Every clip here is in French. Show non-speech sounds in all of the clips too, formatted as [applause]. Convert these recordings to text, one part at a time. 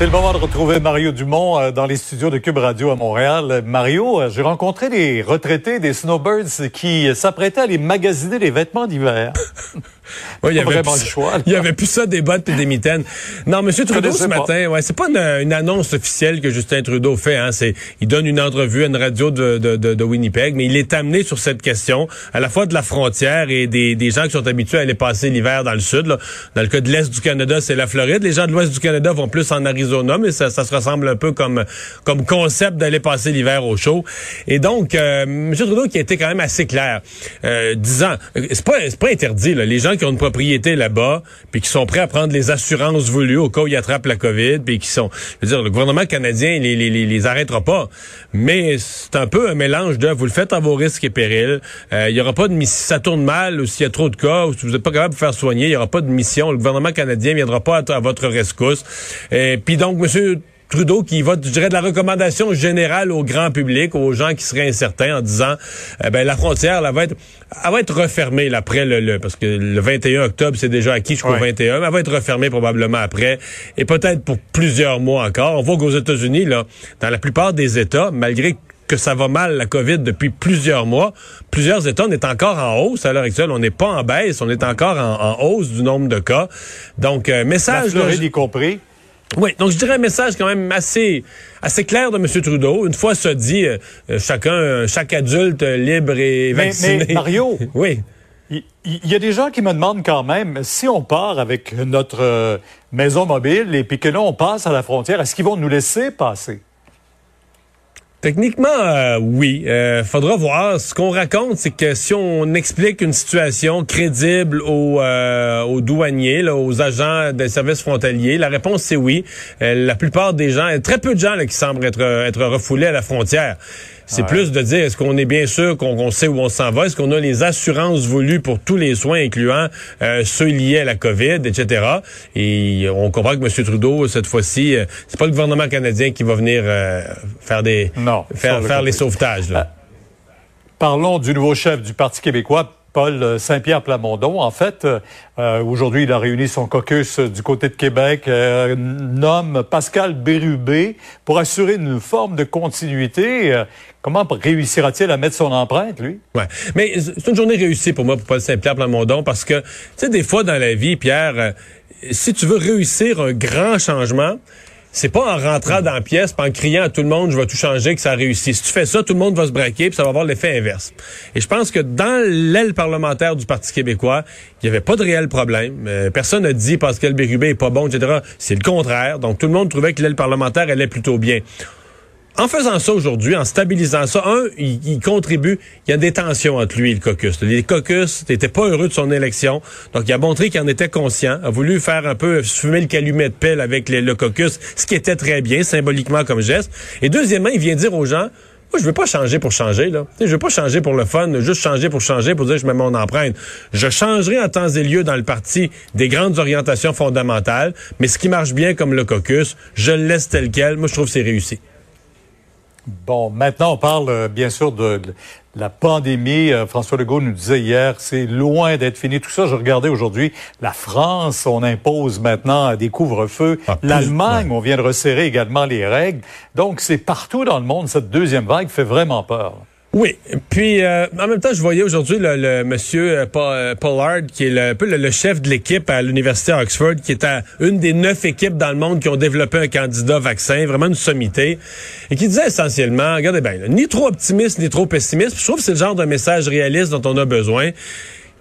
C'est le moment de retrouver Mario Dumont euh, dans les studios de Cube Radio à Montréal. Mario, euh, j'ai rencontré des retraités des snowbirds qui s'apprêtaient à aller magasiner des vêtements d'hiver. [laughs] Oui, il y avait plus, choix. Il y avait plus ça des bottes et des mitaines. Non, Monsieur Trudeau ce matin, ouais, c'est pas une, annonce officielle que Justin Trudeau fait. Hein, c'est, il donne une entrevue à une radio de, de, de, Winnipeg, mais il est amené sur cette question à la fois de la frontière et des, des gens qui sont habitués à aller passer l'hiver dans le sud. Là. Dans le cas de l'est du Canada, c'est la Floride. Les gens de l'ouest du Canada vont plus en Arizona, mais ça, se ressemble un peu comme comme concept d'aller passer l'hiver au chaud. Et donc, euh, M. Trudeau qui été quand même assez clair, euh, disant, euh, c'est pas c'est pas interdit. Là. Les gens qui ont une propriété là-bas, puis qui sont prêts à prendre les assurances voulues au cas où ils attrapent la COVID, puis qui sont, je veux dire, le gouvernement canadien les, les, les, arrêtera pas. Mais c'est un peu un mélange de, vous le faites à vos risques et périls. Euh, il y aura pas de si ça tourne mal ou s'il y a trop de cas ou si vous n'êtes pas capable de faire soigner, il y aura pas de mission. Le gouvernement canadien viendra pas à, votre rescousse. Et puis donc, Monsieur Trudeau qui va, je dirais, de la recommandation générale au grand public, aux gens qui seraient incertains, en disant, eh ben la frontière, elle va être, elle va être refermée après le, parce que le 21 octobre, c'est déjà acquis jusqu'au 21, mais elle va être refermée probablement après, et peut-être pour plusieurs mois encore. On voit qu'aux États-Unis, là, dans la plupart des États, malgré que ça va mal, la COVID, depuis plusieurs mois. Plusieurs États, on est encore en hausse à l'heure actuelle. On n'est pas en baisse, on est encore en, hausse du nombre de cas. Donc, euh, message... La Floride y compris. Oui, donc je dirais un message quand même assez assez clair de M. Trudeau. Une fois ça dit, euh, chacun, chaque adulte libre et vacciné. Mais, [laughs] Mario, oui. Il y, a des gens qui me demandent quand même si on part avec notre euh, maison mobile et puis que là on passe à la frontière, est-ce qu'ils vont nous laisser passer? Techniquement, euh, oui. Euh, faudra voir. Ce qu'on raconte, c'est que si on explique une situation crédible aux, euh, aux douaniers, là, aux agents des services frontaliers, la réponse c'est oui. Euh, la plupart des gens, très peu de gens là, qui semblent être, être refoulés à la frontière. C'est plus de dire est-ce qu'on est bien sûr qu'on sait où on s'en va, est-ce qu'on a les assurances voulues pour tous les soins, incluant euh, ceux liés à la COVID, etc. Et on comprend que M. Trudeau, cette fois-ci, euh, c'est pas le gouvernement canadien qui va venir euh, faire des faire, faire les sauvetages. Là. Parlons du nouveau chef du Parti québécois, Paul Saint-Pierre Plamondon. En fait, euh, aujourd'hui, il a réuni son caucus du côté de Québec, euh, nomme Pascal Bérubé pour assurer une forme de continuité. Euh, comment réussira-t-il à mettre son empreinte, lui? Ouais. Mais c'est une journée réussie pour moi, pour Paul Saint-Pierre Plamondon, parce que, tu sais, des fois dans la vie, Pierre, si tu veux réussir un grand changement, c'est pas en rentrant dans la pièce, en criant à tout le monde, je vais tout changer, que ça réussit. Si tu fais ça, tout le monde va se braquer, puis ça va avoir l'effet inverse. Et je pense que dans l'aile parlementaire du Parti québécois, il n'y avait pas de réel problème. Euh, personne n'a dit Pascal Bérubé est pas bon, etc. C'est le contraire. Donc tout le monde trouvait que l'aile parlementaire allait plutôt bien en faisant ça aujourd'hui, en stabilisant ça, un, il, contribue, il y a des tensions entre lui et le caucus. Les caucus n'étaient pas heureux de son élection, donc il a montré qu'il en était conscient, a voulu faire un peu fumer le calumet de pelle avec le caucus, ce qui était très bien, symboliquement comme geste. Et deuxièmement, il vient dire aux gens, moi, je veux pas changer pour changer, là. Je veux pas changer pour le fun, juste changer pour changer, pour dire que je mets mon empreinte. Je changerai en temps et lieu dans le parti des grandes orientations fondamentales, mais ce qui marche bien comme le caucus, je le laisse tel quel. Moi, je trouve que c'est réussi. Bon, maintenant, on parle euh, bien sûr de, la pandémie. Euh, François Legault nous disait hier, c'est loin d'être fini. Tout ça, je regardais aujourd'hui, la France, on impose maintenant des couvre-feux. Ah, L'Allemagne, on vient de resserrer également les règles. Donc, c'est partout dans le monde, cette deuxième vague fait vraiment peur. Oui, puis euh, en même temps, je voyais aujourd'hui le, monsieur euh, euh, Pollard, qui est le, un peu le, chef de l'équipe à l'université Oxford, qui est à une des neuf équipes dans le monde qui ont développé un candidat vaccin, vraiment une sommité, et qui disait essentiellement, regardez bien, ni trop optimiste ni trop pessimiste. je trouve que c'est le genre de message réaliste dont on a besoin.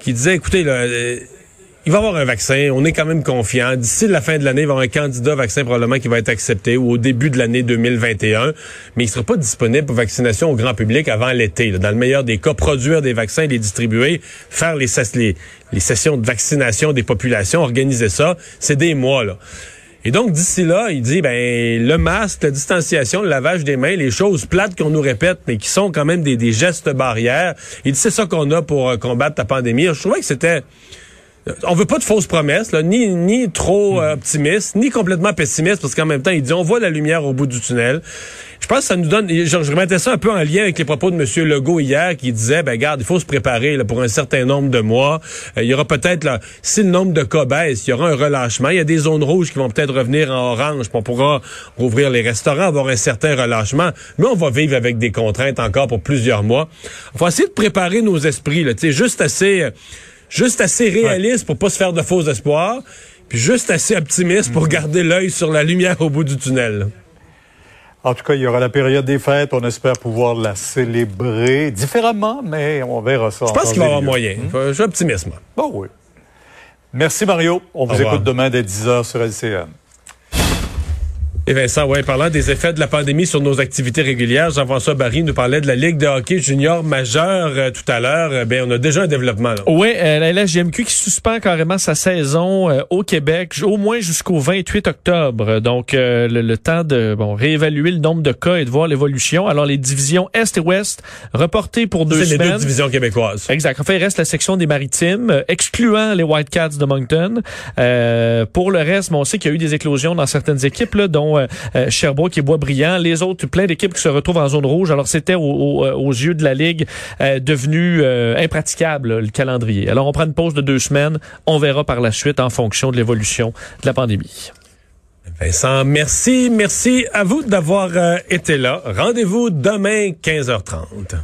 Qui disait, écoutez, là, il va y avoir un vaccin. On est quand même confiant. D'ici la fin de l'année, il va y avoir un candidat vaccin probablement qui va être accepté ou au début de l'année 2021. Mais il sera pas disponible pour vaccination au grand public avant l'été. Dans le meilleur des cas, produire des vaccins, les distribuer, faire les, sessions de vaccination des populations, organiser ça, c'est des mois, là. Et donc, d'ici là, il dit, ben, le masque, la distanciation, le lavage des mains, les choses plates qu'on nous répète, mais qui sont quand même des, des gestes barrières. Il dit, c'est ça qu'on a pour euh, combattre la pandémie. Je trouvais que c'était on veut pas de fausses promesses, ni, ni trop euh, optimiste, ni complètement pessimiste, parce qu'en même temps, il dit on voit la lumière au bout du tunnel. Je pense que ça nous donne. Je, je remettais ça un peu en lien avec les propos de M. Legault hier, qui disait ben garde, il faut se préparer pour un certain nombre de mois. Euh, il y aura peut-être si le nombre de cas baisse, il y aura un relâchement. Il y a des zones rouges qui vont peut-être revenir en orange. On pourra rouvrir les restaurants, avoir un certain relâchement. Mais on va vivre avec des contraintes encore pour plusieurs mois. On va essayer de préparer nos esprits, là, juste assez. Euh, juste assez réaliste pour pas se faire de faux espoirs, puis juste assez optimiste pour garder l'œil sur la lumière au bout du tunnel. En tout cas, il y aura la période des fêtes. On espère pouvoir la célébrer différemment, mais on verra ça. Je pense qu'il va y avoir moyen. Je suis optimiste, moi. Bon, oui. Merci, Mario. On vous écoute demain dès 10h sur LCN. Et Vincent, ouais, parlant des effets de la pandémie sur nos activités régulières, Jean-François Barry nous parlait de la Ligue de hockey junior majeure euh, tout à l'heure. Euh, ben, on a déjà un développement. Là. Oui, euh, la LHJMQ qui suspend carrément sa saison au Québec, au moins jusqu'au 28 octobre. Donc, le, temps de bon réévaluer le nombre de cas et de voir l'évolution. Alors, les divisions Est et Ouest reportées pour deux semaines. C'est les deux divisions québécoises. Exact. En fait, il reste la section des maritimes, excluant les Whitecaps de Moncton. pour le reste, on sait qu'il y a eu des éclosions dans certaines équipes, là, dont euh, euh, Sherbrooke et Boisbriand. Les autres, plein d'équipes qui se retrouvent en zone rouge. Alors, c'était euh, aux yeux de la Ligue devenu impraticable, le calendrier. Alors, on prend une pause de deux semaines. On verra par la suite en fonction de l'évolution de la pandémie. Vincent, merci. Merci à vous d'avoir été là. Rendez-vous demain, 15h30.